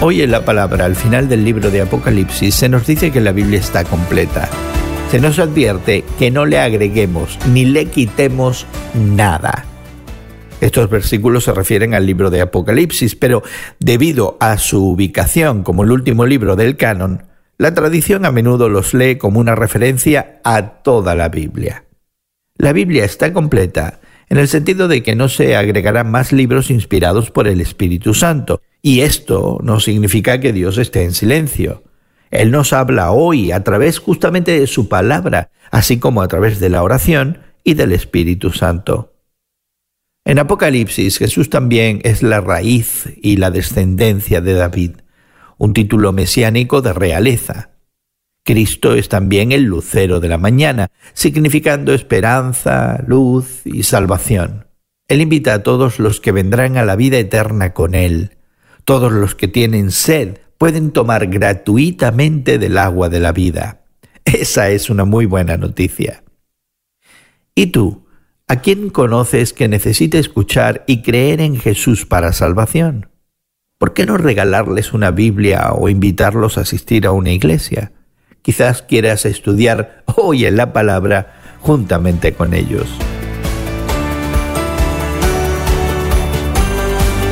Hoy en la palabra, al final del libro de Apocalipsis, se nos dice que la Biblia está completa. Se nos advierte que no le agreguemos ni le quitemos nada. Estos versículos se refieren al libro de Apocalipsis, pero debido a su ubicación como el último libro del canon, la tradición a menudo los lee como una referencia a toda la Biblia. La Biblia está completa en el sentido de que no se agregarán más libros inspirados por el Espíritu Santo, y esto no significa que Dios esté en silencio. Él nos habla hoy a través justamente de su palabra, así como a través de la oración y del Espíritu Santo. En Apocalipsis Jesús también es la raíz y la descendencia de David, un título mesiánico de realeza. Cristo es también el lucero de la mañana, significando esperanza, luz y salvación. Él invita a todos los que vendrán a la vida eterna con Él. Todos los que tienen sed pueden tomar gratuitamente del agua de la vida. Esa es una muy buena noticia. ¿Y tú? ¿A quién conoces que necesite escuchar y creer en Jesús para salvación? ¿Por qué no regalarles una Biblia o invitarlos a asistir a una iglesia? Quizás quieras estudiar hoy en la palabra juntamente con ellos.